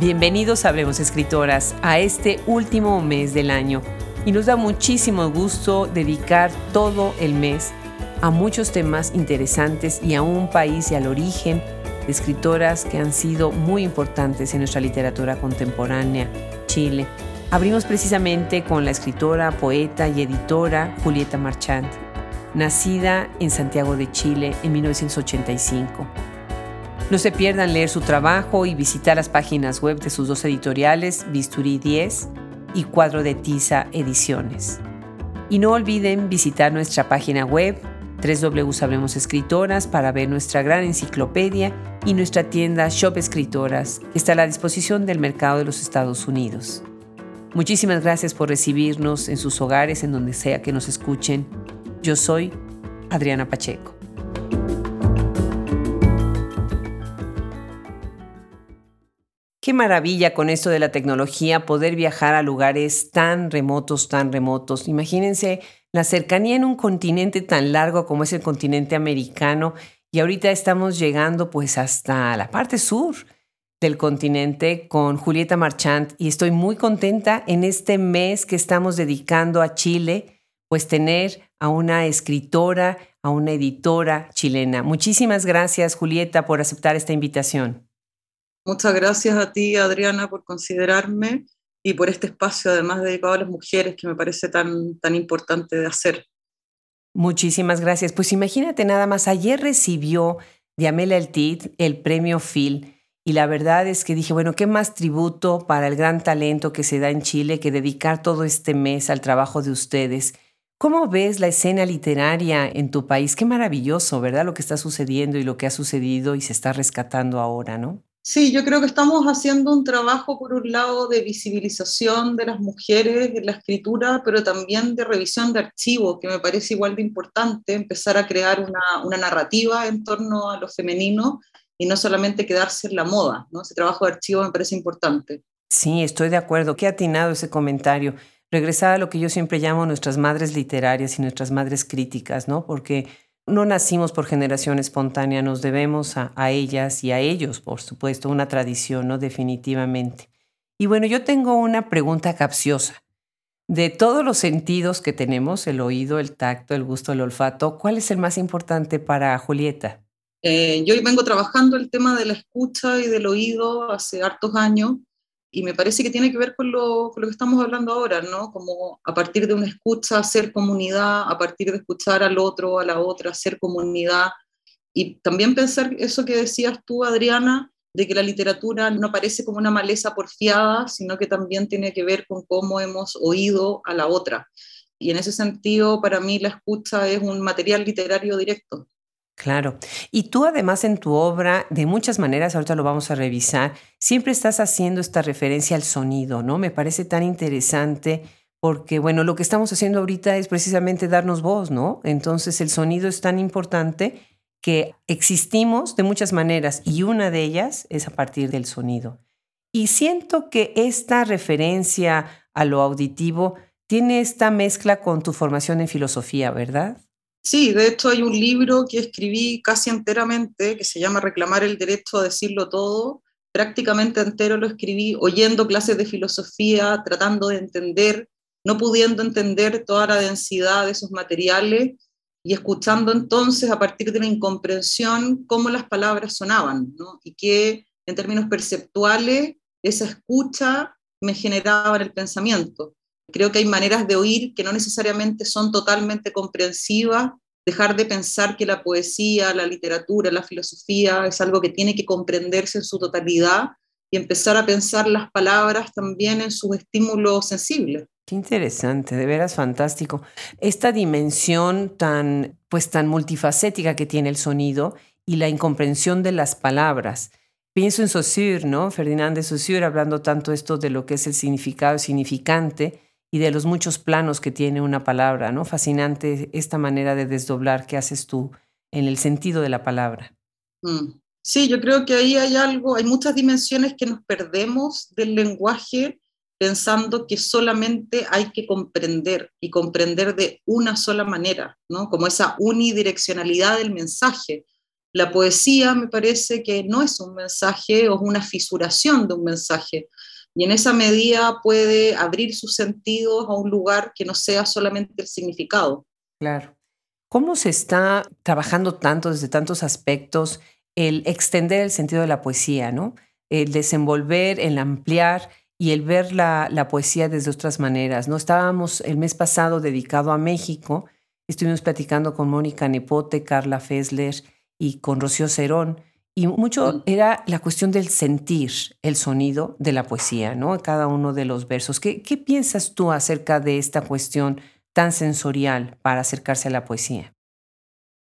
Bienvenidos a Hablemos Escritoras a este último mes del año y nos da muchísimo gusto dedicar todo el mes a muchos temas interesantes y a un país y al origen de escritoras que han sido muy importantes en nuestra literatura contemporánea, Chile. Abrimos precisamente con la escritora, poeta y editora Julieta Marchand, nacida en Santiago de Chile en 1985. No se pierdan leer su trabajo y visitar las páginas web de sus dos editoriales, Bisturí 10 y Cuadro de Tiza Ediciones. Y no olviden visitar nuestra página web www Escritoras para ver nuestra gran enciclopedia y nuestra tienda Shop Escritoras, que está a la disposición del mercado de los Estados Unidos. Muchísimas gracias por recibirnos en sus hogares, en donde sea que nos escuchen. Yo soy Adriana Pacheco. Qué maravilla con esto de la tecnología poder viajar a lugares tan remotos, tan remotos. Imagínense la cercanía en un continente tan largo como es el continente americano y ahorita estamos llegando pues hasta la parte sur del continente con Julieta Marchant y estoy muy contenta en este mes que estamos dedicando a Chile, pues tener a una escritora, a una editora chilena. Muchísimas gracias Julieta por aceptar esta invitación. Muchas gracias a ti, Adriana, por considerarme y por este espacio, además dedicado a las mujeres, que me parece tan, tan importante de hacer. Muchísimas gracias. Pues imagínate nada más, ayer recibió de Amelia El el premio Phil y la verdad es que dije, bueno, ¿qué más tributo para el gran talento que se da en Chile que dedicar todo este mes al trabajo de ustedes? ¿Cómo ves la escena literaria en tu país? Qué maravilloso, ¿verdad? Lo que está sucediendo y lo que ha sucedido y se está rescatando ahora, ¿no? Sí, yo creo que estamos haciendo un trabajo, por un lado, de visibilización de las mujeres en la escritura, pero también de revisión de archivos, que me parece igual de importante, empezar a crear una, narrativa en torno a lo femenino y no solamente quedarse en la moda. ¿no? Ese trabajo de archivo me parece importante. Sí, estoy de acuerdo. Qué atinado ese comentario. Regresar a lo que yo siempre llamo nuestras madres literarias y nuestras madres críticas, ¿no? Porque no nacimos por generación espontánea, nos debemos a, ellas y a ellos, por supuesto, una tradición, ¿no? Definitivamente. Y bueno, yo tengo una pregunta capciosa. De todos los sentidos que tenemos, el oído, el tacto, el gusto, el olfato, ¿cuál es el más importante para Julieta? Eh, yo vengo trabajando el tema de la escucha y del oído hace hartos años y me parece que tiene que ver con lo, con lo, que estamos hablando ahora, ¿no? Como a partir de una escucha, hacer comunidad, a partir de escuchar al otro, a la otra, hacer comunidad. Y también pensar eso que decías tú, Adriana, de que la literatura no parece como una maleza porfiada, sino que también tiene que ver con cómo hemos oído a la otra. Y en ese sentido, para mí la escucha es un material literario directo. Claro. Y tú además en tu obra, de muchas maneras, ahorita lo vamos a revisar, siempre estás haciendo esta referencia al sonido, ¿no? Me parece tan interesante porque, bueno, lo que estamos haciendo ahorita es precisamente darnos voz, ¿no? Entonces el sonido es tan importante que existimos de muchas maneras y una de ellas es a partir del sonido. Y siento que esta referencia a lo auditivo tiene esta mezcla con tu formación en filosofía, ¿verdad? Sí, de hecho hay un libro que escribí casi enteramente que se llama Reclamar el derecho a decirlo todo. Prácticamente entero lo escribí oyendo clases de filosofía, tratando de entender, no pudiendo entender toda la densidad de esos materiales y escuchando entonces a partir de la incomprensión cómo las palabras sonaban y que en términos perceptuales esa escucha me generaba en el pensamiento. Creo que hay maneras de oír que no necesariamente son totalmente comprensivas, dejar de pensar que la poesía, la literatura, la filosofía es algo que tiene que comprenderse en su totalidad y empezar a pensar las palabras también en sus estímulos sensibles. Qué interesante, de veras fantástico. Esta dimensión tan, pues tan multifacética que tiene el sonido y la incomprensión de las palabras. Pienso en Saussure, ¿no? Ferdinand de Saussure hablando tanto esto de lo que es el significado significante y de los muchos planos que tiene una palabra, ¿no? Fascinante esta manera de desdoblar que haces tú en el sentido de la palabra. Mm. Sí, yo creo que ahí hay algo, hay muchas dimensiones que nos perdemos del lenguaje pensando que solamente hay que comprender y comprender de una sola manera, ¿no? Como esa unidireccionalidad del mensaje. La poesía me parece que no es un mensaje o es una fisuración de un mensaje. Y en esa medida puede abrir sus sentidos a un lugar que no sea solamente el significado. Claro. ¿Cómo se está trabajando tanto desde tantos aspectos el extender el sentido de la poesía, ¿no? El desenvolver, el ampliar y el ver la, la poesía desde otras maneras, ¿no? Estábamos el mes pasado dedicado a México, estuvimos platicando con Mónica Nepote, Carla Fessler y con Rocío Cerón, y mucho era la cuestión del sentir el sonido de la poesía, ¿no? Cada uno de los versos. ¿Qué, qué piensas tú acerca de esta cuestión tan sensorial para acercarse a la poesía?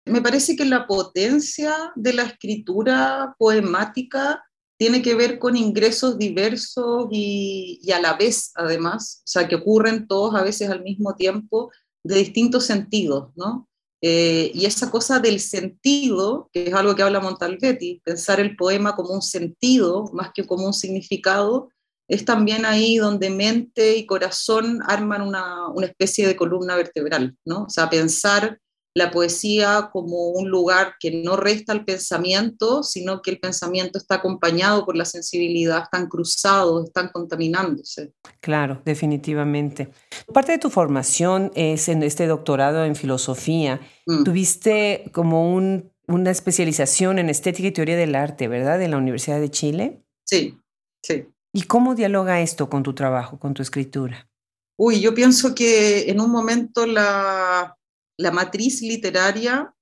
Me parece que la potencia de la escritura poemática tiene que ver con ingresos diversos y, a la vez, además, o sea, que ocurren todos a veces al mismo tiempo de distintos sentidos, ¿no? Eh, y esa cosa del sentido, que es algo que habla Montalvetti, pensar el poema como un sentido más que como un significado, es también ahí donde mente y corazón arman una, una especie de columna vertebral, ¿no? O sea, pensar la poesía como un lugar que no resta al pensamiento, sino que el pensamiento está acompañado por la sensibilidad, están cruzados, están contaminándose. Claro, definitivamente. Parte de tu formación es en este doctorado en filosofía. Mm. Tuviste como un, una especialización en estética y teoría del arte, ¿verdad? En la Universidad de Chile. Sí, sí. ¿Y cómo dialoga esto con tu trabajo, con tu escritura? Uy, yo pienso que en un momento la, la matriz literaria,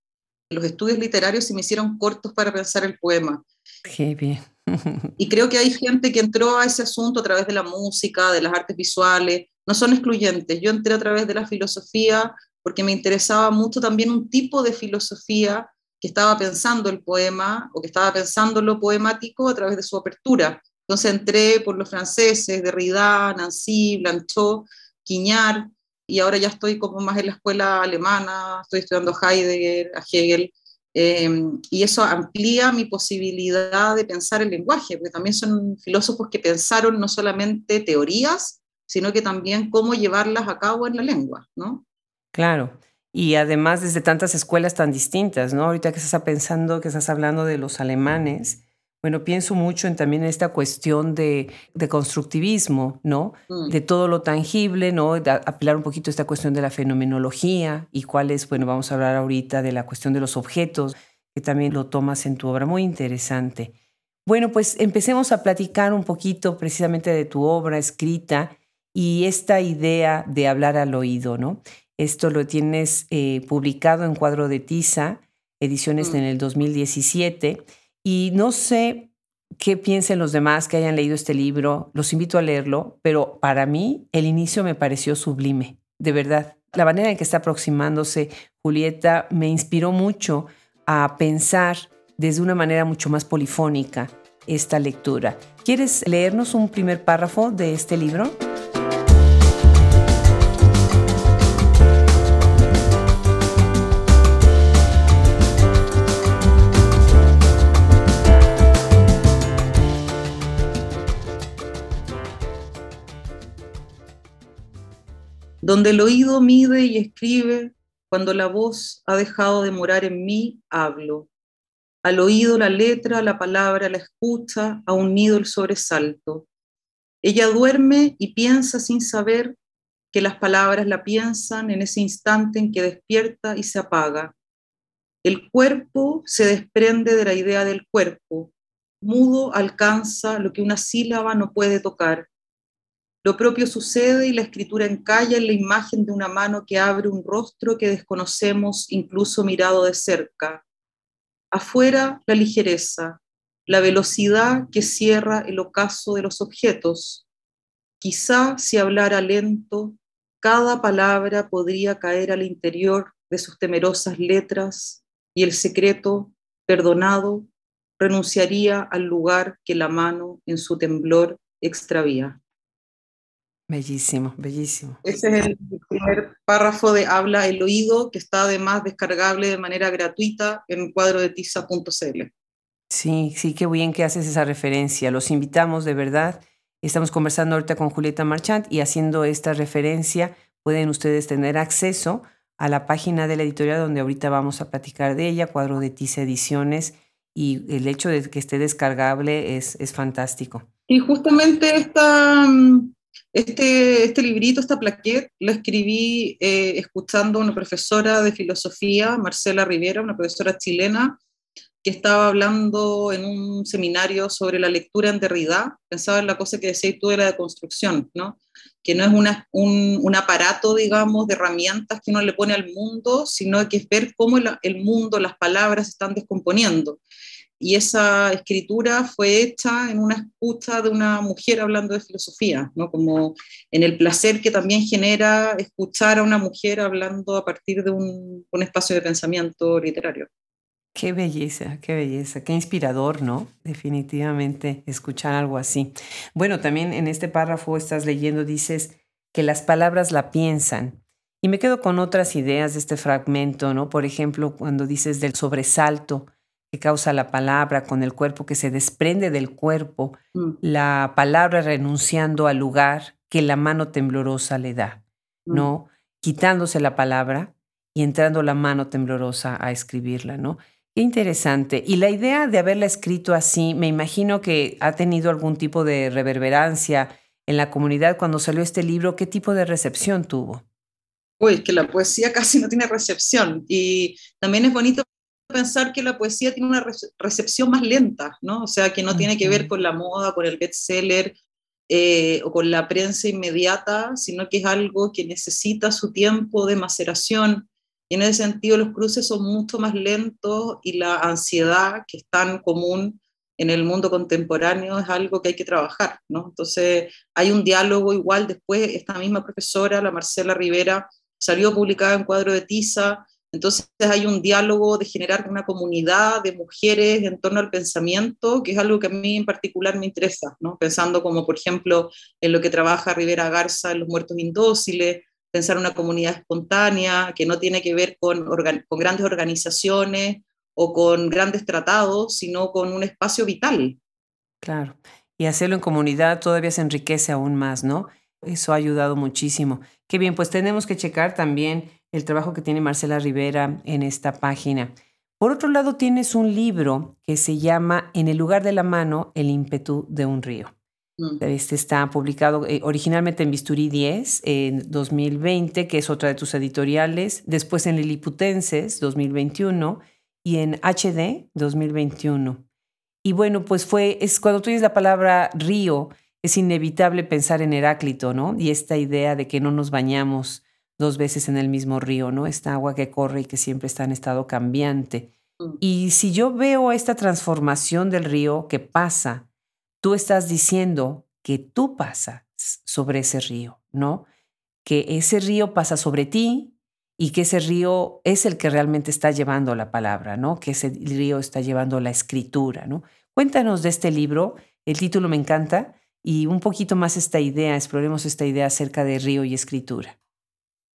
los estudios literarios se me hicieron cortos para pensar el poema. Qué bien. y creo que hay gente que entró a ese asunto a través de la música, de las artes visuales, no son excluyentes. Yo entré a través de la filosofía porque me interesaba mucho también un tipo de filosofía que estaba pensando el poema o que estaba pensando lo poemático a través de su apertura. Entonces entré por los franceses, Derrida, Nancy, Blanchot, Quiñar, y ahora ya estoy como más en la escuela alemana, estoy estudiando Heidegger, a Hegel, em, y eso amplía mi posibilidad de pensar el lenguaje, porque también son filósofos que pensaron no solamente teorías, sino que también cómo llevarlas a cabo en la lengua, ¿no? Claro. Y además desde tantas escuelas tan distintas, ¿no? Ahorita que estás pensando, que estás hablando de los alemanes, bueno, pienso mucho en también esta cuestión de, constructivismo, ¿no? Mm. De todo lo tangible, ¿no? apelar un poquito a esta cuestión de la fenomenología y cuál es, bueno, vamos a hablar ahorita de la cuestión de los objetos, que también lo tomas en tu obra, muy interesante. Bueno, pues empecemos a platicar un poquito precisamente de tu obra escrita y esta idea de hablar al oído, ¿no? Esto lo tienes eh, publicado en Cuadro de Tiza, ediciones mm. en el 2017 y no sé qué piensen los demás que hayan leído este libro, los invito a leerlo, pero para mí el inicio me pareció sublime, de verdad. La manera en que está aproximándose Julieta me inspiró mucho a pensar desde una manera mucho más polifónica esta lectura. ¿Quieres leernos un primer párrafo de este libro? Donde el oído mide y escribe, cuando la voz ha dejado de morar en mí, hablo. Al oído la letra, la palabra, la escucha, a un nido el sobresalto. Ella duerme y piensa sin saber que las palabras la piensan en ese instante en que despierta y se apaga. El cuerpo se desprende de la idea del cuerpo. Mudo alcanza lo que una sílaba no puede tocar. Lo propio sucede y la escritura encalla en la imagen de una mano que abre un rostro que desconocemos incluso mirado de cerca. Afuera la ligereza, la velocidad que cierra el ocaso de los objetos. Quizá si hablara lento, cada palabra podría caer al interior de sus temerosas letras y el secreto, perdonado, renunciaría al lugar que la mano en su temblor extravía. Bellísimo, bellísimo. Ese es el primer párrafo de Habla el Oído, que está además descargable de manera gratuita en cuadro de tiza.cl. Sí, sí, qué bien que haces esa referencia. Los invitamos de verdad. Estamos conversando ahorita con Julieta Marchant y haciendo esta referencia pueden ustedes tener acceso a la página de la editorial donde ahorita vamos a platicar de ella, Cuadro de Tiza Ediciones, y el hecho de que esté descargable es, es fantástico. Y justamente esta, mm, este, este librito, esta plaquette, la escribí eh, escuchando a una profesora de filosofía, Marcela Rivera, una profesora chilena, que estaba hablando en un seminario sobre la lectura en Derrida, pensaba en la cosa que decías tú de la deconstrucción, ¿no? que no es un, aparato, digamos, de herramientas que uno le pone al mundo, sino que es ver cómo el, el mundo, las palabras están descomponiendo y esa escritura fue hecha en una escucha de una mujer hablando de filosofía, ¿no? como en el placer que también genera escuchar a una mujer hablando a partir de un, un espacio de pensamiento literario. Qué belleza, qué belleza, qué inspirador, ¿no? Definitivamente escuchar algo así. Bueno, también en este párrafo estás leyendo, dices que las palabras la piensan. Y me quedo con otras ideas de este fragmento, ¿no? Por ejemplo, cuando dices del sobresalto, que causa la palabra, con el cuerpo que se desprende del cuerpo, mm. la palabra renunciando al lugar que la mano temblorosa le da, mm. ¿no? Quitándose la palabra y entrando la mano temblorosa a escribirla, ¿no? Qué interesante. Y la idea de haberla escrito así, me imagino que ha tenido algún tipo de reverberancia en la comunidad cuando salió este libro. ¿Qué tipo de recepción tuvo? Uy, que la poesía casi no tiene recepción. Y también es bonito pensar que la poesía tiene una recepción más lenta, ¿no? O sea, que no tiene que ver con la moda, con el bestseller eh, o con la prensa inmediata, sino que es algo que necesita su tiempo de maceración. Y en ese sentido los cruces son mucho más lentos y la ansiedad que es tan común en el mundo contemporáneo es algo que hay que trabajar, ¿no? Entonces hay un diálogo igual, después esta misma profesora, la Marcela Rivera, salió publicada en cuadro de tiza, entonces hay un diálogo de generar una comunidad de mujeres en torno al pensamiento, que es algo que a mí en particular me interesa, ¿no? pensando como por ejemplo en lo que trabaja Rivera Garza en Los Muertos Indóciles, pensar una comunidad espontánea que no tiene que ver con, con grandes organizaciones o con grandes tratados, sino con un espacio vital. Claro, y hacerlo en comunidad todavía se enriquece aún más, ¿no? Eso ha ayudado muchísimo. Qué bien, pues tenemos que checar también el trabajo que tiene Marcela Rivera en esta página. Por otro lado, tienes un libro que se llama En el lugar de la mano, el ímpetu de un río. Mm. Este está publicado eh, originalmente en Bisturí 10 en 2020, que es otra de tus editoriales, después en Liliputenses 2021 y en HD 2021. Y bueno, pues fue, es cuando tú dices la palabra río, es inevitable pensar en Heráclito, ¿no? Y esta idea de que no nos bañamos dos veces en el mismo río, ¿no? Esta agua que corre y que siempre está en estado cambiante. Mm. Y si yo veo esta transformación del río que pasa, tú estás diciendo que tú pasas sobre ese río, ¿no? Que ese río pasa sobre ti y que ese río es el que realmente está llevando la palabra, ¿no? Que ese río está llevando la escritura, ¿no? Cuéntanos de este libro, el título me encanta y un poquito más esta idea, exploremos esta idea acerca de río y escritura.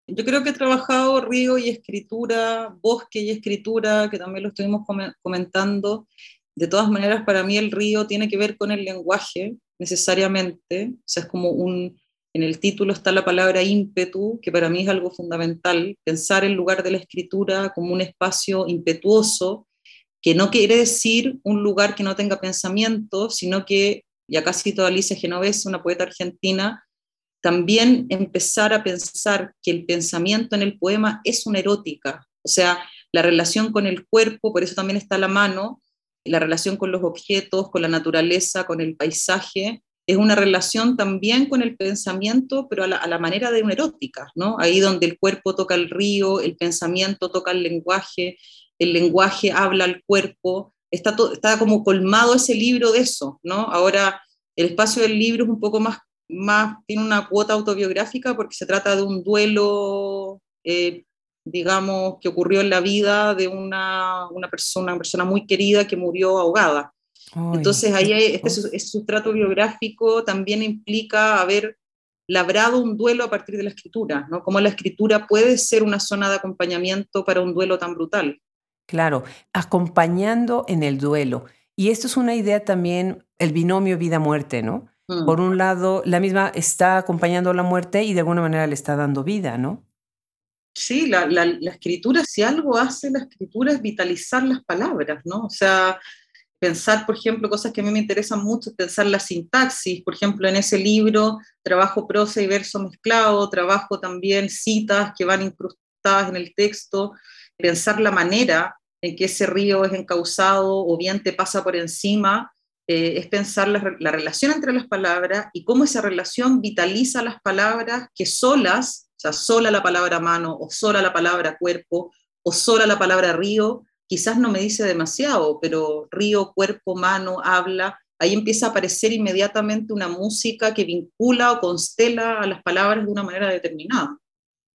Yo creo que he trabajado río y escritura, bosque y escritura, que también lo estuvimos comentando. De todas maneras, para mí el río tiene que ver con el lenguaje, necesariamente. O sea, es como un, en el título está la palabra ímpetu, que para mí es algo fundamental, pensar el lugar de la escritura como un espacio impetuoso, que no quiere decir un lugar que no tenga pensamiento, sino que, ya casi toda Alicia Genovese, una poeta argentina, también empezar a pensar que el pensamiento en el poema es una erótica, o sea, la relación con el cuerpo, por eso también está la mano, la relación con los objetos, con la naturaleza, con el paisaje, es una relación también con el pensamiento, pero a la, manera de una erótica, ¿no? Ahí donde el cuerpo toca el río, el pensamiento toca el lenguaje, el lenguaje habla al cuerpo, está, está como colmado ese libro de eso, ¿no? Ahora, el espacio del libro es un poco más más tiene una cuota autobiográfica porque se trata de un duelo, eh, digamos, que ocurrió en la vida de una, una, persona, una persona muy querida que murió ahogada. Entonces ahí este, este sustrato biográfico también implica haber labrado un duelo a partir de la escritura, ¿no? Cómo la escritura puede ser una zona de acompañamiento para un duelo tan brutal. Claro, acompañando en el duelo. Y esto es una idea también, el binomio vida-muerte, ¿no? Mm. Por un lado, la misma está acompañando la muerte y de alguna manera le está dando vida, ¿no? Sí, la, la, escritura, si algo hace la escritura es vitalizar las palabras, ¿no? O sea, pensar, por ejemplo, cosas que a mí me interesan mucho, pensar la sintaxis, por ejemplo, en ese libro trabajo prosa y verso mezclado, trabajo también citas que van incrustadas en el texto, pensar la manera en que ese río es encauzado o bien te pasa por encima, eh, es pensar la, la, relación entre las palabras y cómo esa relación vitaliza las palabras que solas sea, sola la palabra mano o sola la palabra cuerpo o sola la palabra río, quizás no me dice demasiado, pero río, cuerpo, mano, habla, ahí empieza a aparecer inmediatamente una música que vincula o constela a las palabras de una manera determinada.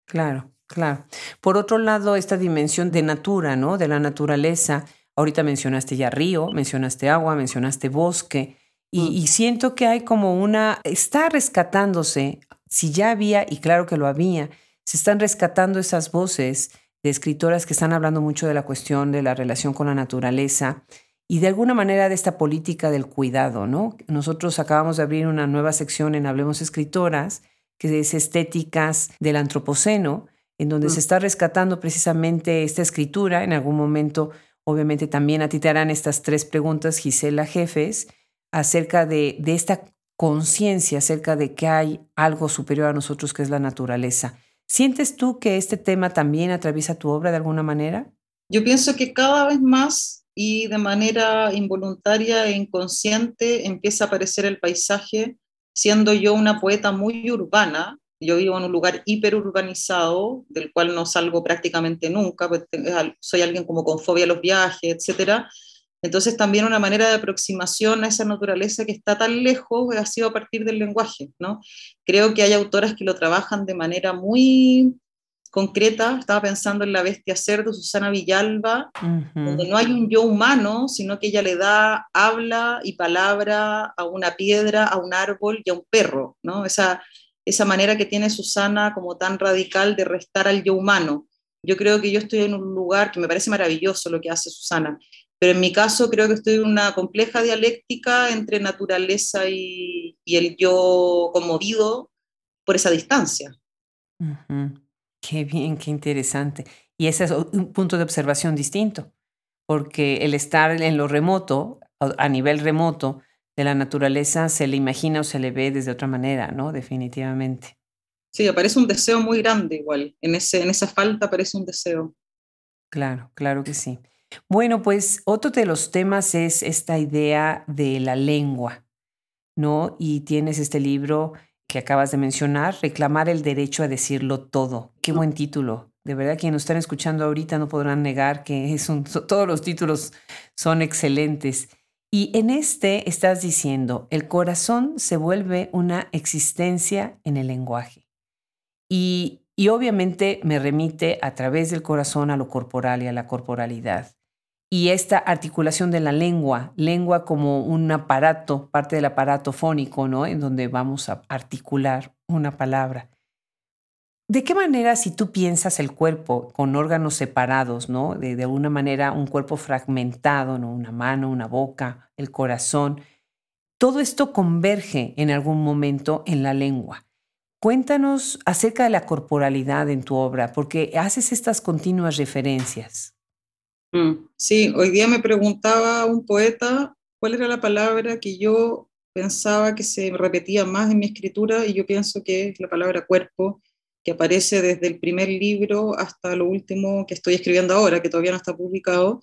Claro, claro. Por otro lado, esta dimensión de natura, ¿no? De la naturaleza. Ahorita mencionaste ya río, mencionaste agua, mencionaste bosque. Y, mm. y, siento que hay como una, está rescatándose si ya había, y claro que lo había, se están rescatando esas voces de escritoras que están hablando mucho de la cuestión de la relación con la naturaleza y de alguna manera de esta política del cuidado, ¿no? Nosotros acabamos de abrir una nueva sección en Hablemos Escritoras, que es Estéticas del Antropoceno, en donde se mm. está rescatando precisamente esta escritura. En algún momento, obviamente, también a ti te harán estas tres preguntas, Gisela Jefes, acerca de, de esta conciencia acerca de que hay algo superior a nosotros que es la naturaleza. ¿Sientes tú que este tema también atraviesa tu obra de alguna manera? Yo pienso que cada vez más y de manera involuntaria e inconsciente empieza a aparecer el paisaje, siendo yo una poeta muy urbana, yo vivo en un lugar hiperurbanizado, del cual no salgo prácticamente nunca, pues soy alguien como con fobia a los viajes, etcétera, entonces también una manera de aproximación a esa naturaleza que está tan lejos ha sido a partir del lenguaje, ¿no? Creo que hay autoras que lo trabajan de manera muy concreta, estaba pensando en La Bestia Cerdo, Susana Villalba, donde no hay un yo humano, sino que ella le da habla y palabra a una piedra, a un árbol y a un perro, ¿no? Esa, esa manera que tiene Susana como tan radical de restar al yo humano. Yo creo que yo estoy en un lugar que me parece maravilloso lo que hace Susana, pero en mi caso creo que estoy en una compleja dialéctica entre naturaleza y, el yo conmovido por esa distancia. Qué bien, qué interesante. Y ese es un punto de observación distinto, porque el estar en lo remoto, a nivel remoto de la naturaleza, se le imagina o se le ve desde otra manera, ¿no? Definitivamente. Sí, aparece un deseo muy grande igual. En, ese, en esa falta aparece un deseo. Claro, claro que sí. Bueno, pues otro de los temas es esta idea de la lengua, ¿no? Y tienes este libro que acabas de mencionar, Reclamar el derecho a decirlo todo. Qué buen título. De verdad, quienes nos están escuchando ahorita no podrán negar que es todos los títulos son excelentes. Y en este estás diciendo, el corazón se vuelve una existencia en el lenguaje. Y, y obviamente me remite a través del corazón a lo corporal y a la corporalidad y esta articulación de la lengua, lengua como un aparato, parte del aparato fónico, ¿no? En donde vamos a articular una palabra. ¿De qué manera si tú piensas el cuerpo con órganos separados, ¿no? De, de alguna manera un cuerpo fragmentado, ¿no? Una mano, una boca, el corazón, todo esto converge en algún momento en la lengua. Cuéntanos acerca de la corporalidad en tu obra, porque haces estas continuas referencias. Mm, sí, hoy día me preguntaba un poeta cuál era la palabra que yo pensaba que se repetía más en mi escritura y yo pienso que es la palabra cuerpo, que aparece desde el primer libro hasta lo último que estoy escribiendo ahora, que todavía no está publicado.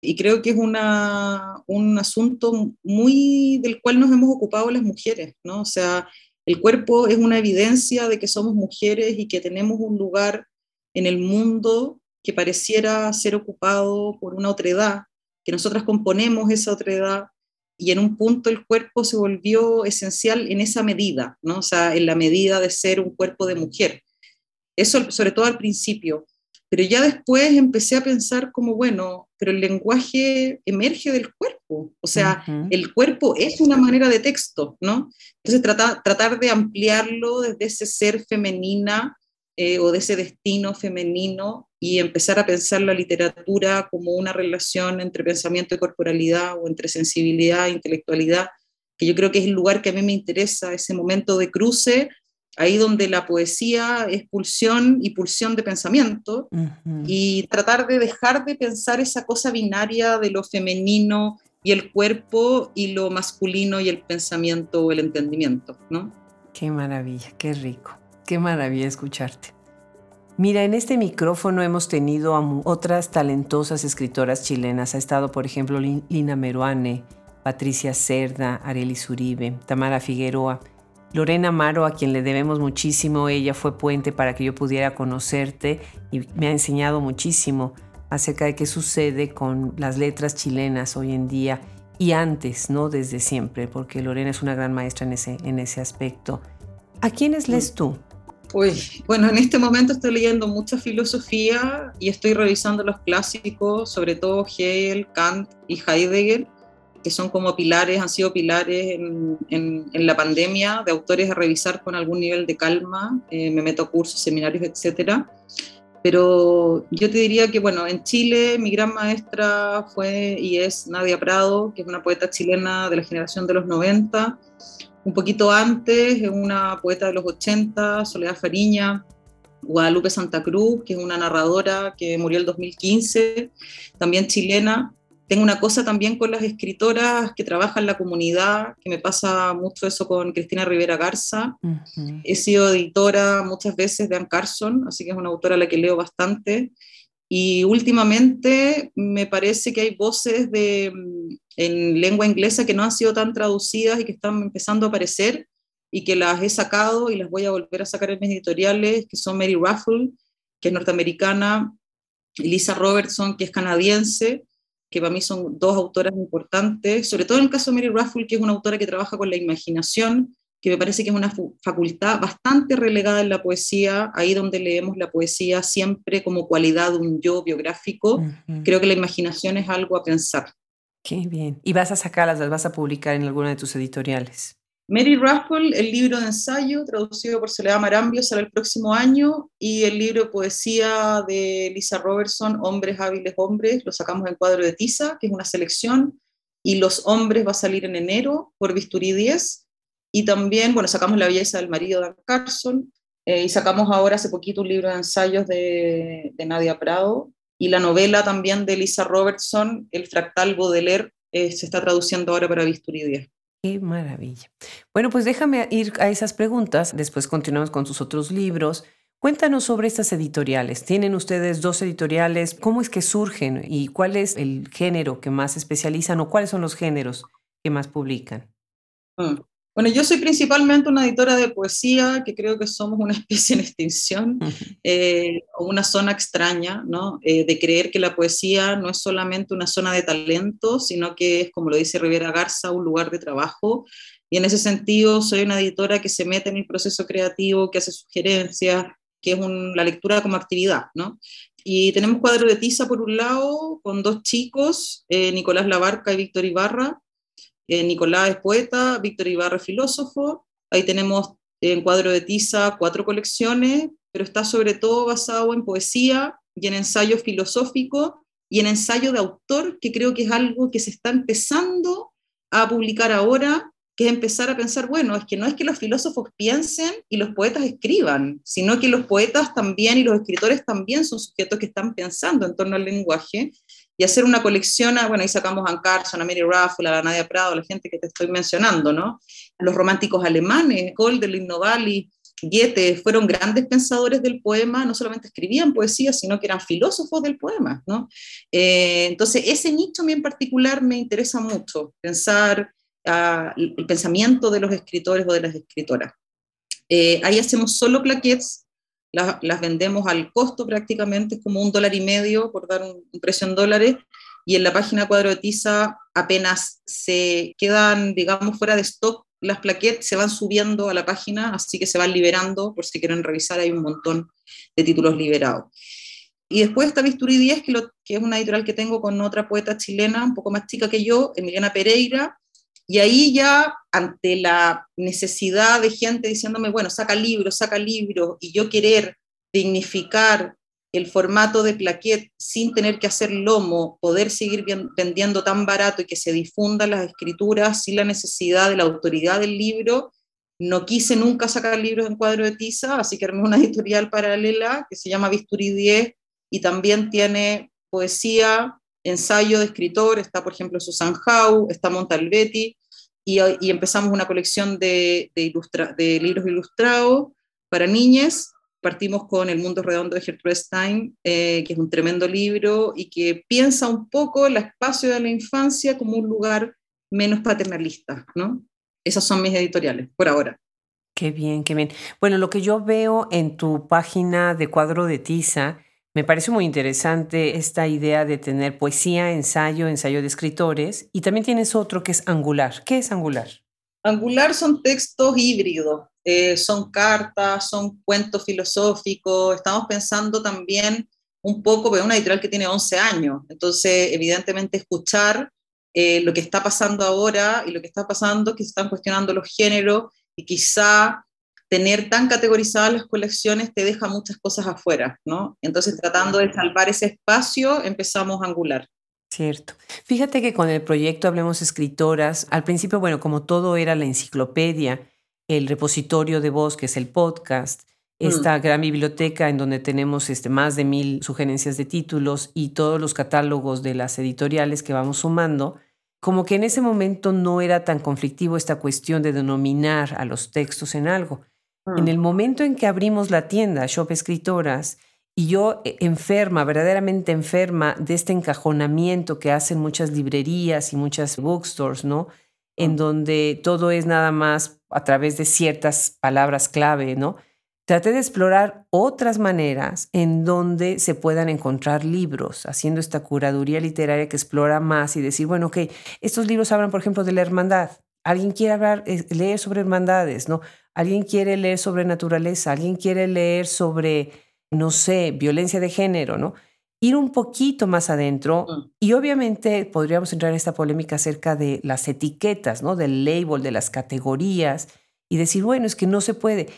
Y creo que es una, un asunto muy del cual nos hemos ocupado las mujeres, ¿no? O sea, el cuerpo es una evidencia de que somos mujeres y que tenemos un lugar en el mundo que pareciera ser ocupado por una otredad, que nosotras componemos esa otredad y en un punto el cuerpo se volvió esencial en esa medida, ¿no? O sea, en la medida de ser un cuerpo de mujer. Eso sobre todo al principio. Pero ya después empecé a pensar como, bueno, pero el lenguaje emerge del cuerpo, o sea, el cuerpo es una manera de texto, ¿no? Entonces tratar de ampliarlo desde ese ser femenina eh, o de ese destino femenino y empezar a pensar la literatura como una relación entre pensamiento y corporalidad o entre sensibilidad e intelectualidad, que yo creo que es el lugar que a mí me interesa, ese momento de cruce ahí donde la poesía es pulsión y pulsión de pensamiento, y tratar de dejar de pensar esa cosa binaria de lo femenino y el cuerpo y lo masculino y el pensamiento o el entendimiento, ¿no? Qué maravilla, qué rico, qué maravilla escucharte. Mira, en este micrófono hemos tenido a otras talentosas escritoras chilenas. Ha estado, por ejemplo, Lina Meruane, Patricia Cerda, Arelis Uribe, Tamara Figueroa, Lorena Amaro, a quien le debemos muchísimo. Ella fue puente para que yo pudiera conocerte y me ha enseñado muchísimo acerca de qué sucede con las letras chilenas hoy en día y antes, ¿no? Desde siempre, porque Lorena es una gran maestra en ese, en ese aspecto. ¿A quiénes lees tú? Pues, bueno, en este momento estoy leyendo mucha filosofía y estoy revisando los clásicos, sobre todo Hegel, Kant y Heidegger, que son como pilares, han sido pilares en, la pandemia, de autores a revisar con algún nivel de calma. Eh, me meto a cursos, seminarios, etcétera. Pero yo te diría que, bueno, en Chile mi gran maestra fue y es Nadia Prado, que es una poeta chilena de la generación de los 90 un poquito antes, es una poeta de los 80, Soledad Fariña, Guadalupe Santa Cruz, que es una narradora que murió el 2015, también chilena. Tengo una cosa también con las escritoras que trabajan en la comunidad, que me pasa mucho eso con Cristina Rivera Garza. He sido editora muchas veces de Anne Carson, así que es una autora a la que leo bastante. Y últimamente me parece que hay voces de, mm, en lengua inglesa que no han sido tan traducidas y que están empezando a aparecer y que las he sacado y las voy a volver a sacar en mis editoriales, que son Mary Ruffle, que es norteamericana, Lisa Robertson, que es canadiense, que para mí son dos autoras importantes, sobre todo en el caso de Mary Ruffle, que es una autora que trabaja con la imaginación que me parece que es una facultad bastante relegada en la poesía, ahí donde leemos la poesía siempre como cualidad de un yo biográfico. Creo que la imaginación es algo a pensar. Qué bien. ¿Y vas a sacarlas, las vas a publicar en alguna de tus editoriales? Mary Raffle, el libro de ensayo traducido por Soledad Marambio sale el próximo año y el libro de poesía de Lisa Robertson, Hombres hábiles hombres, lo sacamos en cuadro de tiza, que es una selección, y Los hombres va a salir en enero por Bisturí 10 y también, bueno, sacamos La belleza del marido de Carson eh, y sacamos ahora hace poquito un libro de ensayos de, Nadia Prado y la novela también de Lisa Robertson, El fractal Baudelaire, eh, se está traduciendo ahora para Bisturí 10. Qué maravilla. Bueno, pues déjame ir a esas preguntas, después continuamos con sus otros libros. Cuéntanos sobre estas editoriales. ¿Tienen ustedes dos editoriales? ¿Cómo es que surgen y cuál es el género que más especializan o cuáles son los géneros que más publican? Mm. Bueno, yo soy principalmente una editora de poesía, que creo que somos una especie en extinción, eh, o una zona extraña, ¿no? Eh, de creer que la poesía no es solamente una zona de talento, sino que es, como lo dice Rivera Garza, un lugar de trabajo. Y en ese sentido, soy una editora que se mete en el proceso creativo, que hace sugerencias, que es la lectura como actividad, ¿no? Y tenemos cuadro de tiza por un lado, con dos chicos, eh, Nicolás Labarca y Víctor Ibarra, eh, Nicolás es poeta, Víctor Ibarra es filósofo. Ahí tenemos en cuadro de tiza cuatro colecciones, pero está sobre todo basado en poesía y en ensayo filosófico y en ensayo de autor, que creo que es algo que se está empezando a publicar ahora, que es empezar a pensar, bueno, es que no es que los filósofos piensen y los poetas escriban, sino que los poetas también y los escritores también son sujetos que están pensando en torno al lenguaje y hacer una colección, bueno, ahí sacamos a Carson, a Mary Ruffle, a Nadia Prado, la gente que te estoy mencionando, ¿no? Los románticos alemanes, Goldelin, Novalli, Goethe, fueron grandes pensadores del poema, no solamente escribían poesía, sino que eran filósofos del poema, ¿no? Eh, entonces, ese nicho a en particular me interesa mucho, pensar uh, el pensamiento de los escritores o de las escritoras. Eh, ahí hacemos solo plaquettes las, vendemos al costo prácticamente, es como un dólar y medio por dar un, precio en dólares, y en la página Cuadro de Tiza apenas se quedan, digamos, fuera de stock las plaquettes, se van subiendo a la página, así que se van liberando, por si quieren revisar, hay un montón de títulos liberados. Y después está Bisturí 10, que, que es una editorial que tengo con otra poeta chilena, un poco más chica que yo, Emiliana Pereira, y ahí ya, ante la necesidad de gente diciéndome, bueno, saca libros, saca libros, y yo querer dignificar el formato de plaquet sin tener que hacer lomo, poder seguir vendiendo tan barato y que se difundan las escrituras sin la necesidad de la autoridad del libro, no quise nunca sacar libros en cuadro de tiza, así que armé una editorial paralela que se llama Bisturí 10 y también tiene poesía, ensayo de escritor, está por ejemplo Susan Howe, está Montalbetti, y, empezamos una colección de, de, libros ilustrados para niñas. Partimos con El Mundo Redondo de Gertrude Stein, eh, que es un tremendo libro y que piensa un poco el espacio de la infancia como un lugar menos paternalista, ¿no? Esas son mis editoriales, por ahora. Qué bien, qué bien. Bueno, lo que yo veo en tu página de cuadro de tiza, me parece muy interesante esta idea de tener poesía, ensayo, ensayo de escritores, y también tienes otro que es angular. ¿Qué es angular? Angular son textos híbridos, eh, son cartas, son cuentos filosóficos, estamos pensando también un poco, pero una editorial que tiene 11 años, entonces evidentemente escuchar eh, lo que está pasando ahora y lo que está pasando que se están cuestionando los géneros y quizá tener tan categorizadas las colecciones te deja muchas cosas afuera, ¿no? Entonces, tratando de salvar ese espacio, empezamos a angular. Cierto. Fíjate que con el proyecto Hablemos Escritoras, al principio, bueno, como todo era la enciclopedia, el repositorio de voz, que es el podcast, mm. esta gran biblioteca en donde tenemos este, más de mil sugerencias de títulos y todos los catálogos de las editoriales que vamos sumando, como que en ese momento no era tan conflictivo esta cuestión de denominar a los textos en algo. En mm. el momento en que abrimos la tienda, Shop Escritoras, y yo eh, enferma, verdaderamente enferma de este encajonamiento que hacen muchas librerías y muchas bookstores, ¿no? En mm. donde todo es nada más a través de ciertas palabras clave, ¿no? Traté de explorar otras maneras en donde se puedan encontrar libros, haciendo esta curaduría literaria que explora más y decir, bueno, ok, estos libros hablan, por ejemplo, de la hermandad. Alguien quiere hablar, leer sobre hermandades, ¿no? Alguien quiere leer sobre naturaleza, alguien quiere leer sobre, no sé, violencia de género, ¿no? Ir un poquito más adentro mm. y obviamente podríamos entrar en esta polémica acerca de las etiquetas, ¿no? Del label, de las categorías y decir, bueno, es que no se puede.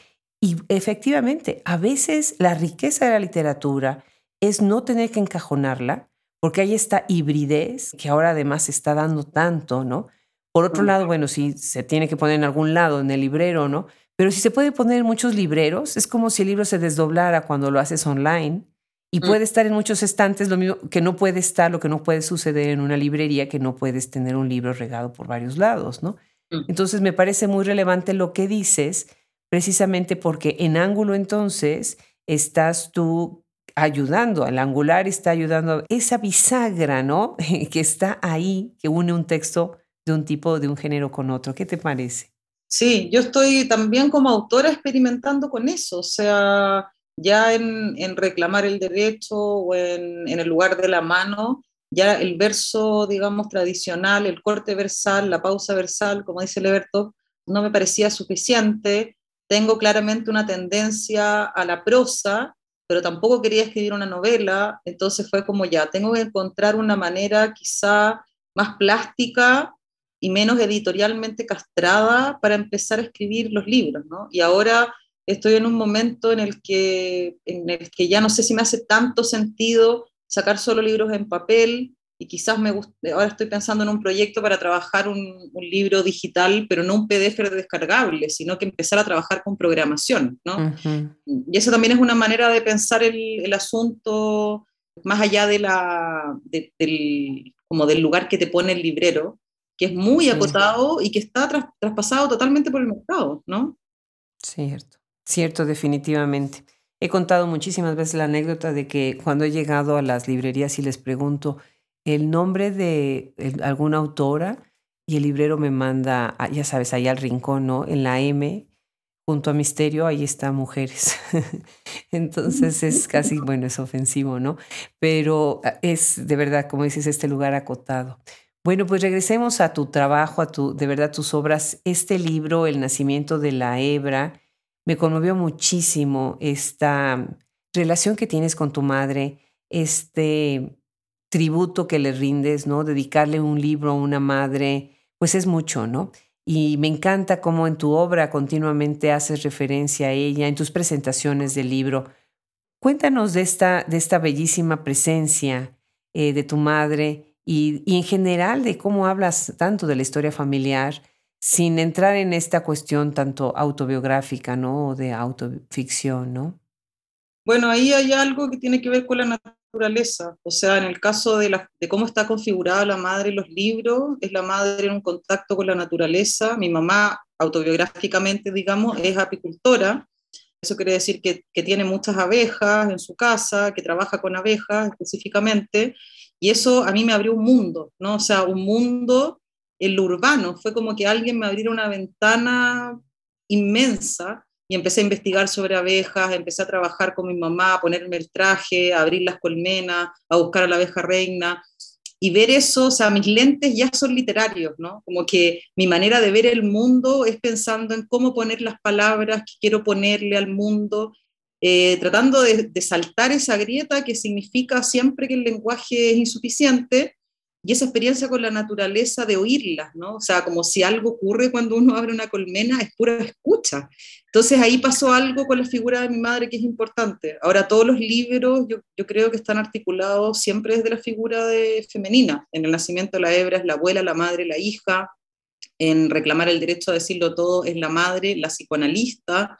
Y efectivamente, a veces la riqueza de la literatura es no tener que encajonarla, porque hay esta hibridez que ahora además se está dando tanto, ¿no? Por otro lado, bueno, si se tiene que poner en algún lado, en el librero, ¿no? Pero si se puede poner en muchos libreros, es como si el libro se desdoblara cuando lo haces online y mm. puede estar en muchos estantes, lo mismo que no puede estar, lo que no puede suceder en una librería, que no puedes tener un libro regado por varios lados, ¿no? Mm. Entonces me parece muy relevante lo que dices precisamente porque en ángulo entonces estás tú ayudando, al angular está ayudando a esa bisagra, ¿no? que está ahí, que une un texto de un tipo, de un género con otro. ¿Qué te parece? Sí, yo estoy también como autora experimentando con eso, o sea, ya en, reclamar el derecho o en, en, el lugar de la mano, ya el verso, digamos, tradicional, el corte versal, la pausa versal, como dice Leberto, no me parecía suficiente. Tengo claramente una tendencia a la prosa, pero tampoco quería escribir una novela, entonces fue como ya, tengo que encontrar una manera quizá más plástica y menos editorialmente castrada para empezar a escribir los libros, ¿no? Y ahora estoy en un momento en el que, en el que ya no sé si me hace tanto sentido sacar solo libros en papel, y quizás me guste, ahora estoy pensando en un proyecto para trabajar un, libro digital, pero no un PDF descargable, sino que empezar a trabajar con programación, ¿no? Y eso también es una manera de pensar el, el asunto más allá de la, del, como del lugar que te pone el librero, que es muy acotado y que está traspasado totalmente por el mercado, ¿no? Cierto, cierto, definitivamente. He contado muchísimas veces la anécdota de que cuando he llegado a las librerías y les pregunto, el nombre de alguna autora y el librero me manda, ya sabes, ahí al rincón, ¿no? En la M, junto a Misterio, ahí está Mujeres. Entonces es casi, bueno, es ofensivo, ¿no? Pero ah, es de verdad, como dices, este lugar acotado. Bueno, pues regresemos a tu trabajo, a tu, de verdad, tus obras. Este libro, El nacimiento de la hebra, me conmovió muchísimo esta relación que tienes con tu madre, este tributo que le rindes, ¿no? Dedicarle un libro a una madre, pues es mucho, ¿no? Y me encanta cómo en tu obra continuamente haces referencia a ella, en tus presentaciones del libro. Cuéntanos de esta, de esta bellísima presencia eh, de tu madre y, y, en general de cómo hablas tanto de la historia familiar, sin entrar en esta cuestión tanto autobiográfica, ¿no? O de autoficción, ¿no? Bueno, ahí hay algo que tiene que ver con la naturaleza. O sea, en el caso de, de cómo está configurada la madre en los libros, es la madre en un contacto con la naturaleza. Mi mamá, autobiográficamente, digamos, es apicultora. Eso quiere decir que, que tiene muchas abejas en su casa, que trabaja con abejas específicamente. Y eso a mí me abrió un mundo, ¿no? O sea, un mundo en lo urbano. Fue como que alguien me abriera una ventana inmensa y empecé a investigar sobre abejas, empecé a trabajar con mi mamá, a ponerme el traje, a abrir las colmenas, a buscar a la abeja reina y ver eso, o sea, mis lentes ya son literarios, ¿no? Como que mi manera de ver el mundo es pensando en cómo poner las palabras que quiero ponerle al mundo, eh, tratando de, saltar esa grieta que significa siempre que el lenguaje es insuficiente y esa experiencia con la naturaleza de oírlas, ¿no? O sea, como si algo ocurre cuando uno abre una colmena, es pura escucha. Entonces ahí pasó algo con la figura de mi madre que es importante. Ahora todos los libros yo, yo creo que están articulados siempre desde la figura de femenina. En el nacimiento de la hebra es la abuela, la madre, la hija. En reclamar el derecho a decirlo todo es la madre, la psicoanalista.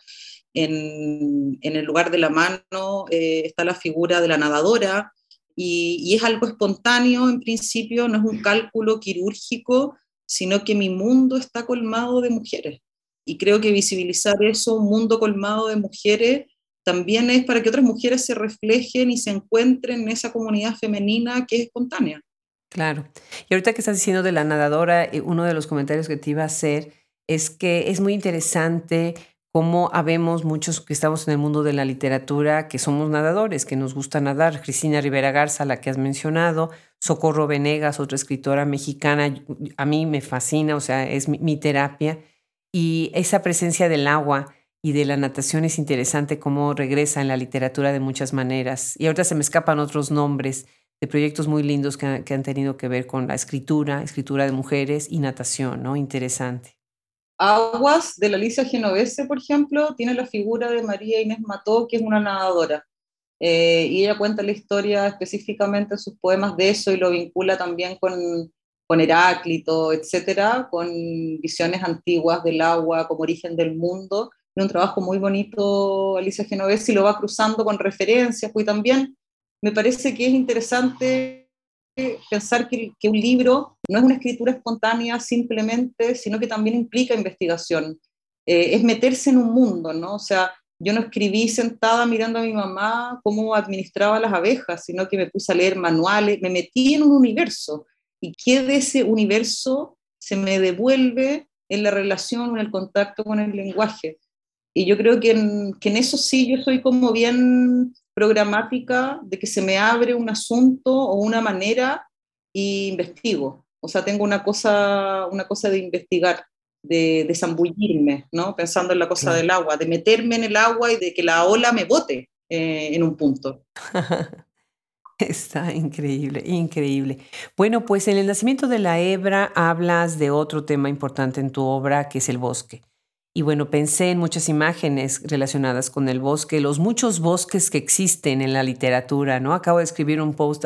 En, en el lugar de la mano eh, está la figura de la nadadora, y, es algo espontáneo en principio, no es un cálculo quirúrgico, sino que mi mundo está colmado de mujeres. Y creo que visibilizar eso, un mundo colmado de mujeres, también es para que otras mujeres se reflejen y se encuentren en esa comunidad femenina que es espontánea. Claro. Y ahorita que estás diciendo de la nadadora, eh, uno de los comentarios que te iba a hacer es que es muy interesante cómo habemos muchos que estamos en el mundo de la literatura que somos nadadores, que nos gusta nadar. Cristina Rivera Garza, la que has mencionado, Socorro Venegas, otra escritora mexicana, a mí me fascina, o sea, es mi, terapia. Y esa presencia del agua y de la natación es interesante cómo regresa en la literatura de muchas maneras. Y ahorita se me escapan otros nombres de proyectos muy lindos que han tenido que ver con la escritura, escritura de mujeres y natación, ¿no? Interesante. Aguas de la Alicia Genovese, por ejemplo, tiene la figura de María Inés Mató, que es una nadadora. Eh, y ella cuenta la historia específicamente en sus poemas de eso y lo vincula también con, con Heráclito, etcétera, con visiones antiguas del agua como origen del mundo. Es un trabajo muy bonito, Alicia Genovese, y lo va cruzando con referencias, pues también me parece que es interesante pensar que, un libro no es una escritura espontánea simplemente, sino que también implica investigación. Eh, es meterse en un mundo, ¿no? O sea, yo no escribí sentada mirando a mi mamá cómo administraba las abejas, sino que me puse a leer manuales, me metí en un universo. ¿Y qué de ese universo se me devuelve en la relación, en el contacto con el lenguaje? Y yo creo que en, que en eso sí yo soy como bien programática de que se me abre un asunto o una manera y investigo. O sea, tengo una cosa, una cosa de investigar, de, de zambullirme, ¿no? Pensando en la cosa del agua, de meterme en el agua y de que la ola me bote eh, en un punto. Está increíble, increíble. Bueno, pues en el nacimiento de la hebra hablas de otro tema importante en tu obra, que es el bosque. Y bueno, pensé en muchas imágenes relacionadas con el bosque, los muchos bosques que existen en la literatura, ¿no? Acabo de escribir un post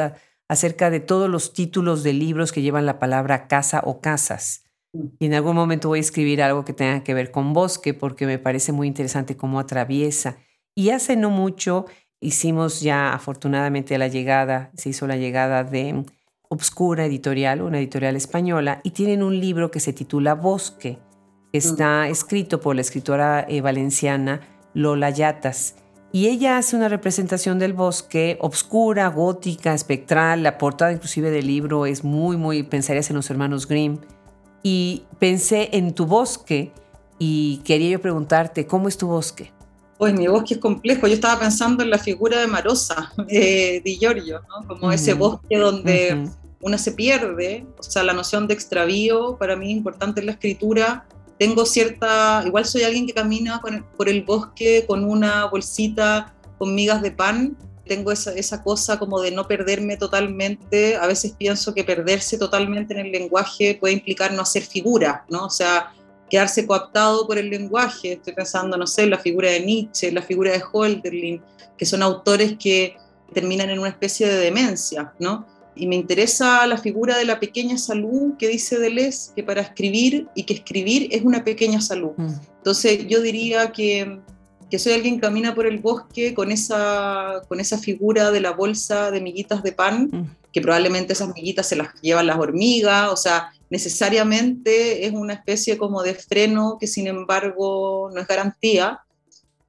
acerca de todos los títulos de libros que llevan la palabra casa o casas. Mm. Y en algún momento voy a escribir algo que tenga que ver con bosque porque me parece muy interesante cómo atraviesa. Y hace no mucho hicimos ya afortunadamente la llegada, se hizo la llegada de Obscura Editorial, una editorial española, y tienen un libro que se titula Bosque está escrito por la escritora eh, valenciana Lola Yatas. Y ella hace una representación del bosque obscura, gótica, espectral. La portada inclusive del libro es muy, muy, pensarías en los hermanos Grimm. Y pensé en tu bosque y quería yo preguntarte, ¿cómo es tu bosque? Pues mi bosque es complejo. Yo estaba pensando en la figura de Marosa, eh, de Giorgio, ¿no? como ese bosque donde una se pierde. O sea, la noción de extravío para mí es importante en la escritura tengo cierta, igual soy alguien que camina por el bosque con una bolsita con migas de pan, tengo esa, esa cosa como de no perderme totalmente, a veces pienso que perderse totalmente en el lenguaje puede implicar no hacer figura, ¿no? O sea, quedarse coaptado por el lenguaje, estoy pensando, no sé, la figura de Nietzsche, la figura de Holderlin, que son autores que terminan en una especie de demencia, ¿no? Y me interesa la figura de la pequeña salud que dice Deleuze, que para escribir y que escribir es una pequeña salud. Mm. Entonces yo diría que, que, soy alguien que camina por el bosque con esa, con esa figura de la bolsa de miguitas de pan, mm. que probablemente esas miguitas se las llevan las hormigas, o sea, necesariamente es una especie como de freno que sin embargo no es garantía.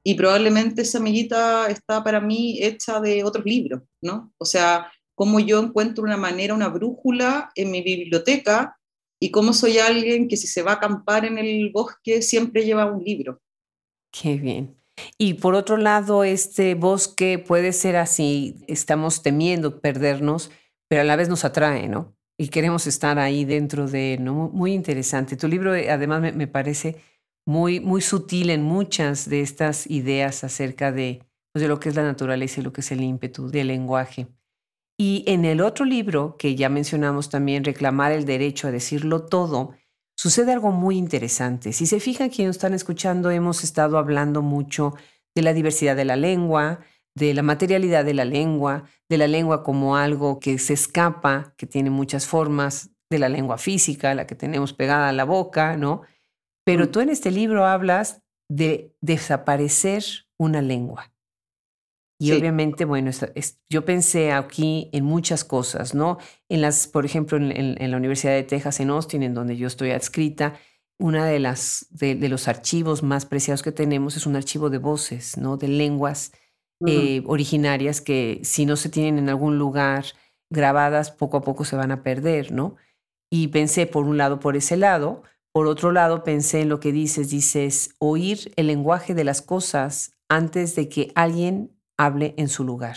Y probablemente esa miguita está para mí hecha de otros libros, ¿no? O sea, cómo yo encuentro una manera, una brújula en mi biblioteca y cómo soy alguien que si se va a acampar en el bosque siempre lleva un libro. Qué bien. Y por otro lado, este bosque puede ser así, estamos temiendo perdernos, pero a la vez nos atrae, ¿no? Y queremos estar ahí dentro de, ¿no? Muy interesante. Tu libro eh, además me, parece muy, muy sutil en muchas de estas ideas acerca de, pues, de lo que es la naturaleza y lo que es el ímpetu del lenguaje. Y en el otro libro, que ya mencionamos también, Reclamar el derecho a decirlo todo, sucede algo muy interesante. Si se fijan quienes están escuchando, hemos estado hablando mucho de la diversidad de la lengua, de la materialidad de la lengua, de la lengua como algo que se escapa, que tiene muchas formas, de la lengua física, la que tenemos pegada a la boca, ¿no? Pero mm. tú en este libro hablas de desaparecer una lengua. Y obviamente, bueno, yo pensé aquí en muchas cosas, ¿no? En las, por ejemplo, en, la Universidad de Texas, en Austin, en donde yo estoy adscrita, una de las de, los archivos más preciados que tenemos es un archivo de voces, ¿no? De lenguas eh, originarias que si no se tienen en algún lugar grabadas, poco a poco se van a perder, ¿no? Y pensé por un lado por ese lado, por otro lado pensé en lo que dices, dices oír el lenguaje de las cosas antes de que alguien hable en su lugar.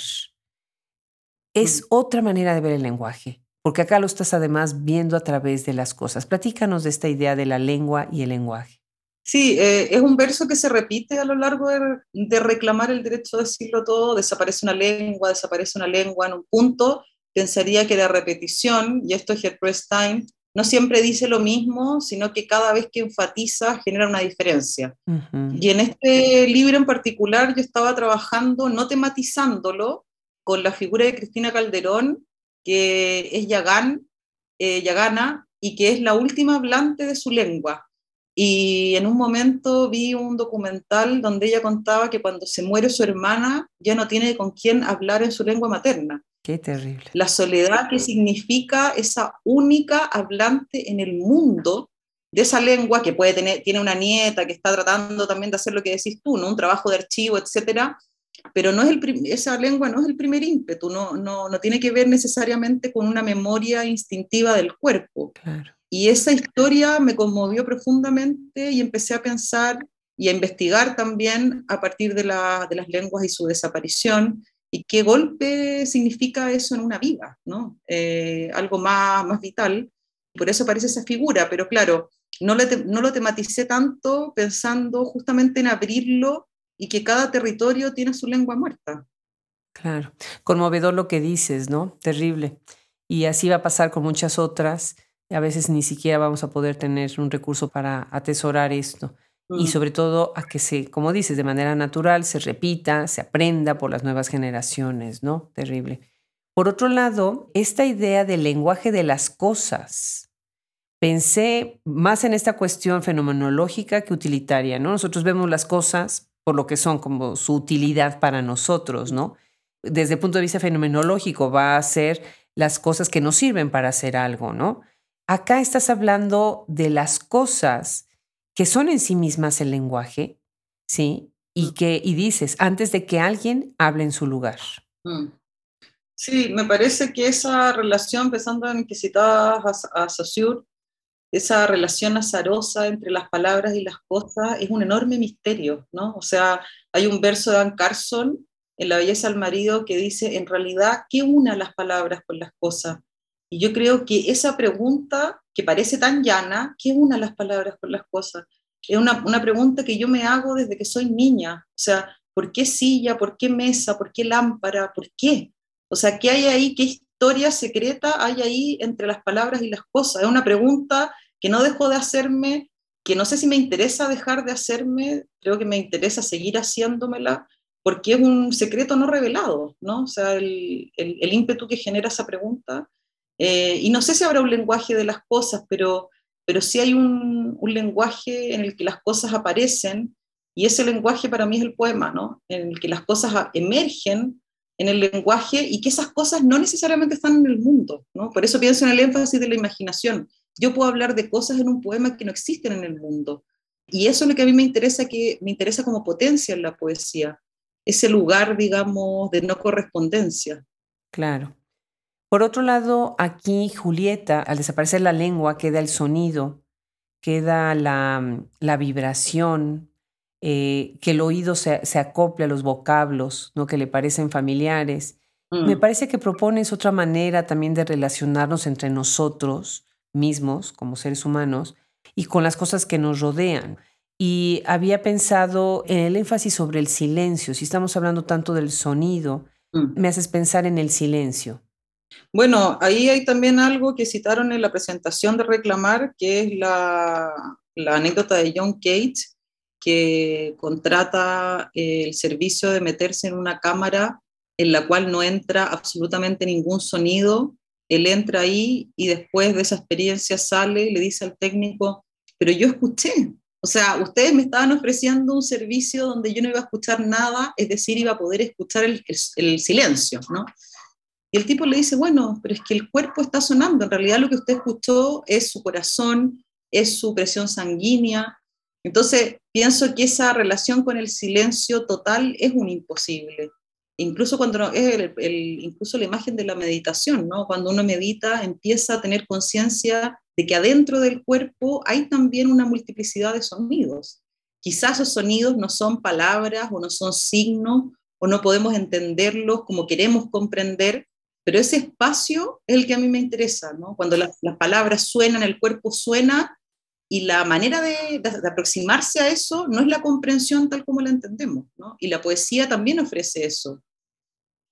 Es otra manera de ver el lenguaje, porque acá lo estás además viendo a través de las cosas. Platícanos de esta idea de la lengua y el lenguaje. Sí, eh, es un verso que se repite a lo largo de, reclamar el derecho a decirlo todo. Desaparece una lengua, desaparece una lengua en un punto. Pensaría que la repetición, y esto es Stein, no siempre dice lo mismo, sino que cada vez que enfatiza genera una diferencia. Y en este libro en particular yo estaba trabajando, no tematizándolo, con la figura de Cristina Calderón, que es Yagán, eh, Yagana, y que es la última hablante de su lengua. Y en un momento vi un documental donde ella contaba que cuando se muere su hermana ya no tiene con quién hablar en su lengua materna. Qué terrible. La soledad que significa esa única hablante en el mundo de esa lengua que puede tener, tiene una nieta que está tratando también de hacer lo que decís tú, ¿no? Un trabajo de archivo, etcétera, pero no es el, esa lengua no es el primer ímpetu, no, no, no tiene que ver necesariamente con una memoria instintiva del cuerpo. Y esa historia me conmovió profundamente y empecé a pensar y a investigar también a partir de, la, de las lenguas y su desaparición y qué golpe significa eso en una vida, ¿no? Eh, algo más, más vital. Por eso aparece esa figura, pero claro, no, no lo tematicé tanto pensando justamente en abrirlo y que cada territorio tiene su lengua muerta. Claro, conmovedor lo que dices, ¿no? Terrible. Y así va a pasar con muchas otras. A veces ni siquiera vamos a poder tener un recurso para atesorar esto y sobre todo a que se, como dices, de manera natural se repita, se aprenda por las nuevas generaciones, ¿no? Terrible. Por otro lado, esta idea del lenguaje de las cosas, pensé más en esta cuestión fenomenológica que utilitaria, ¿no? Nosotros vemos las cosas por lo que son, como su utilidad para nosotros, ¿no? Desde el punto de vista fenomenológico va a ser las cosas que nos sirven para hacer algo, ¿no? Acá estás hablando de las cosas que son en sí mismas el lenguaje, ¿sí? Y mm. que y dices, antes de que alguien hable en su lugar. Mm. Sí, me parece que esa relación, pensando en que citabas a, a Saussure, esa relación azarosa entre las palabras y las cosas es un enorme misterio, ¿no? O sea, hay un verso de Dan Carson en La belleza del marido que dice, en realidad, ¿qué una las palabras con las cosas? Y yo creo que esa pregunta, que parece tan llana, ¿qué una las palabras con las cosas? Es una, una, pregunta que yo me hago desde que soy niña. O sea, ¿por qué silla? ¿Por qué mesa? ¿Por qué lámpara? ¿Por qué? O sea, ¿qué hay ahí? ¿Qué historia secreta hay ahí entre las palabras y las cosas? Es una pregunta que no dejo de hacerme, que no sé si me interesa dejar de hacerme, creo que me interesa seguir haciéndomela, porque es un secreto no revelado, ¿no? O sea, el, el, el ímpetu que genera esa pregunta Eh, y no sé si habrá un lenguaje de las cosas, pero, pero sí hay un, un, lenguaje en el que las cosas aparecen, y ese lenguaje para mí es el poema, ¿no? En el que las cosas emergen en el lenguaje y que esas cosas no necesariamente están en el mundo, ¿no? Por eso pienso en el énfasis de la imaginación. Yo puedo hablar de cosas en un poema que no existen en el mundo. Y eso es lo que a mí me interesa, que me interesa como potencia en la poesía, ese lugar, digamos, de no correspondencia. Claro. Por otro lado, aquí Julieta, al desaparecer la lengua, queda el sonido, queda la, la vibración, eh, que el oído se, se, acople a los vocablos, ¿no? que le parecen familiares. Me mm. parece que propones otra manera también de relacionarnos entre nosotros mismos como seres humanos y con las cosas que nos rodean. Y había pensado en el énfasis sobre el silencio. Si estamos hablando tanto del sonido, mm. me haces pensar en el silencio. Bueno, ahí hay también algo que citaron en la presentación de Reclamar, que es la, anécdota de John Cage, que contrata el servicio de meterse en una cámara en la cual no entra absolutamente ningún sonido. Él entra ahí y después de esa experiencia sale y le dice al técnico, pero yo escuché. O sea, ustedes me estaban ofreciendo un servicio donde yo no iba a escuchar nada, es decir, iba a poder escuchar el, el silencio, ¿no? Y el tipo le dice, bueno, pero es que el cuerpo está sonando, en realidad lo que usted escuchó es su corazón, es su presión sanguínea, entonces, pienso que esa relación con el silencio total es un imposible. Incluso cuando es el, incluso la imagen de la meditación, ¿no? Cuando uno medita, empieza a tener conciencia de que adentro del cuerpo hay también una multiplicidad de sonidos. Quizás esos sonidos no son palabras o no son signos o no podemos entenderlos como queremos comprender, pero ese espacio es el que a mí me interesa, ¿no? Cuando las, las palabras suenan, el cuerpo suena, y la manera de, aproximarse a eso no es la comprensión tal como la entendemos, ¿no? Y la poesía también ofrece eso.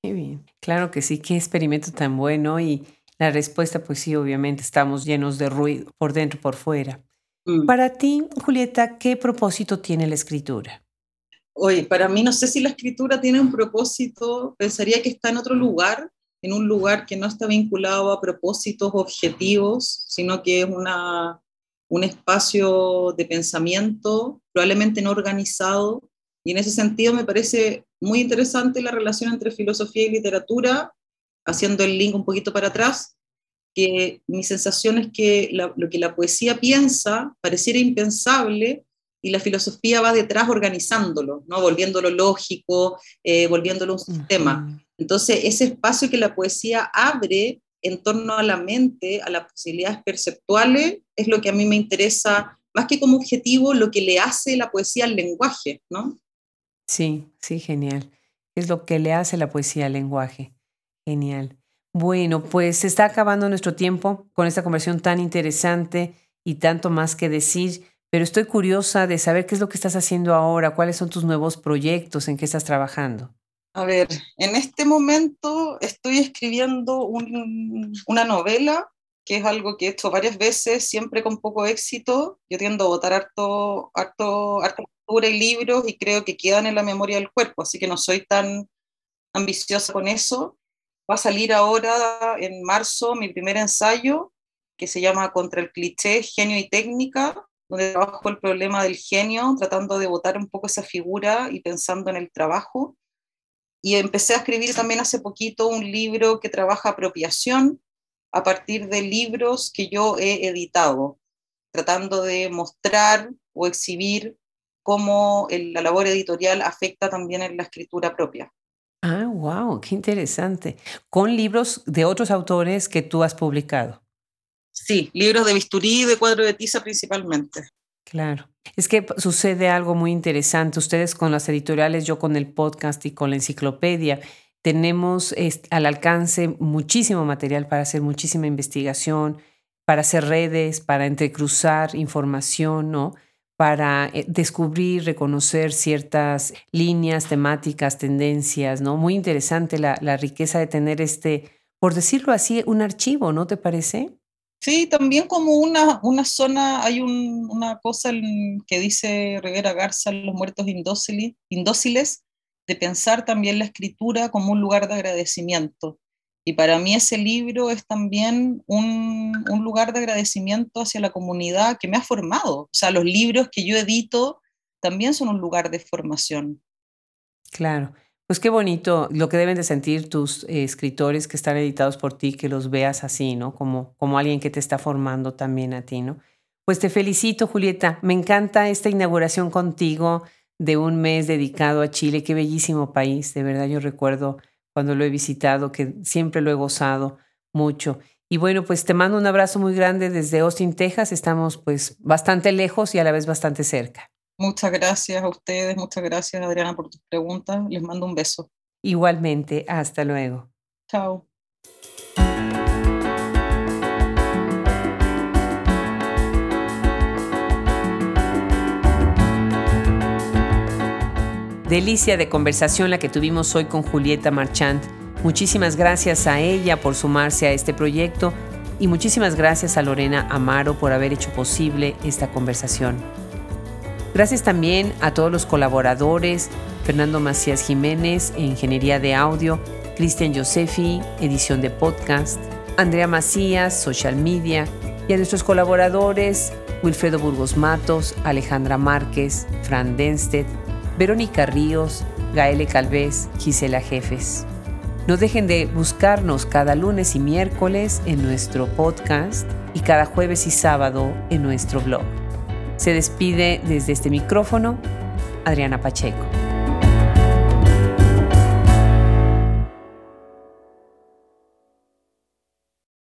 Qué bien. Claro que sí, qué experimento tan bueno y la respuesta, pues sí, obviamente estamos llenos de ruido por dentro, por fuera. Mm. Para ti, Julieta, ¿qué propósito tiene la escritura? Oye, para mí no sé si la escritura tiene un propósito, pensaría que está en otro lugar, en un lugar que no está vinculado a propósitos objetivos, sino que es una, un espacio de pensamiento probablemente no organizado, y en ese sentido me parece muy interesante la relación entre filosofía y literatura, haciendo el link un poquito para atrás, que mi sensación es que lo que la poesía piensa pareciera impensable y la filosofía va detrás organizándolo, ¿no? volviéndolo lógico, eh, volviéndolo un sistema. Entonces, ese espacio que la poesía abre en torno a la mente, a las posibilidades perceptuales, es lo que a mí me interesa, más que como objetivo, lo que le hace la poesía al lenguaje, ¿no? Sí, sí, genial. Es lo que le hace la poesía al lenguaje. Genial. Bueno, pues se está acabando nuestro tiempo con esta conversación tan interesante y tanto más que decir, pero estoy curiosa de saber qué es lo que estás haciendo ahora, cuáles son tus nuevos proyectos, en qué estás trabajando. A ver, en este momento estoy escribiendo una novela, que es algo que he hecho varias veces, siempre con poco éxito. Yo tiendo a votar harto, harto, harto lectura y libros y creo que quedan en la memoria del cuerpo, así que no soy tan ambiciosa con eso. Va a salir ahora en marzo mi primer ensayo, que se llama Contra el cliché, genio y técnica, donde trabajo el problema del genio, tratando de votar un poco esa figura y pensando en el trabajo. Y empecé a escribir también hace poquito un libro que trabaja apropiación a partir de libros que yo he editado, tratando de mostrar o exhibir cómo la labor editorial afecta también en la escritura propia. Ah, wow, qué interesante. Con libros de otros autores que tú has publicado. Sí, libros de bisturí y de cuadro de tiza principalmente. Claro. Es que sucede algo muy interesante. Ustedes con las editoriales, yo con el podcast y con la enciclopedia, tenemos al alcance muchísimo material para hacer muchísima investigación, para hacer redes, para entrecruzar información, ¿no? Para eh, descubrir, reconocer ciertas líneas, temáticas, tendencias, ¿no? Muy interesante la, la riqueza de tener este, por decirlo así, un archivo, ¿no te parece? Sí, también como una, una zona, hay una cosa que dice Rivera Garza, los muertos indóciles, indóciles, de pensar también la escritura como un lugar de agradecimiento. Y para mí ese libro es también un, un, lugar de agradecimiento hacia la comunidad que me ha formado. O sea, los libros que yo edito también son un lugar de formación. Claro. Pues qué bonito lo que deben de sentir tus eh, escritores que están editados por ti, que los veas así, ¿no? Como, como alguien que te está formando también a ti, ¿no? Pues te felicito, Julieta. Me encanta esta inauguración contigo de un mes dedicado a Chile. Qué bellísimo país. De verdad, yo recuerdo cuando lo he visitado, que siempre lo he gozado mucho. Y bueno, pues te mando un abrazo muy grande desde Austin, Texas. Estamos pues bastante lejos y a la vez bastante cerca. Muchas gracias a ustedes, muchas gracias Adriana por tus preguntas. Les mando un beso. Igualmente, hasta luego. Chao. Delicia de conversación la que tuvimos hoy con Julieta Marchant. Muchísimas gracias a ella por sumarse a este proyecto y muchísimas gracias a Lorena Amaro por haber hecho posible esta conversación. Gracias también a todos los colaboradores, Fernando Macías Jiménez, Ingeniería de Audio, Cristian Josefi, edición de podcast, Andrea Macías, Social Media, y a nuestros colaboradores, Wilfredo Burgos Matos, Alejandra Márquez, Fran Denstedt, Verónica Ríos, Gaele Calvez, Gisela Jefes. No dejen de buscarnos cada lunes y miércoles en nuestro podcast y cada jueves y sábado en nuestro blog. Se despide desde este micrófono Adriana Pacheco.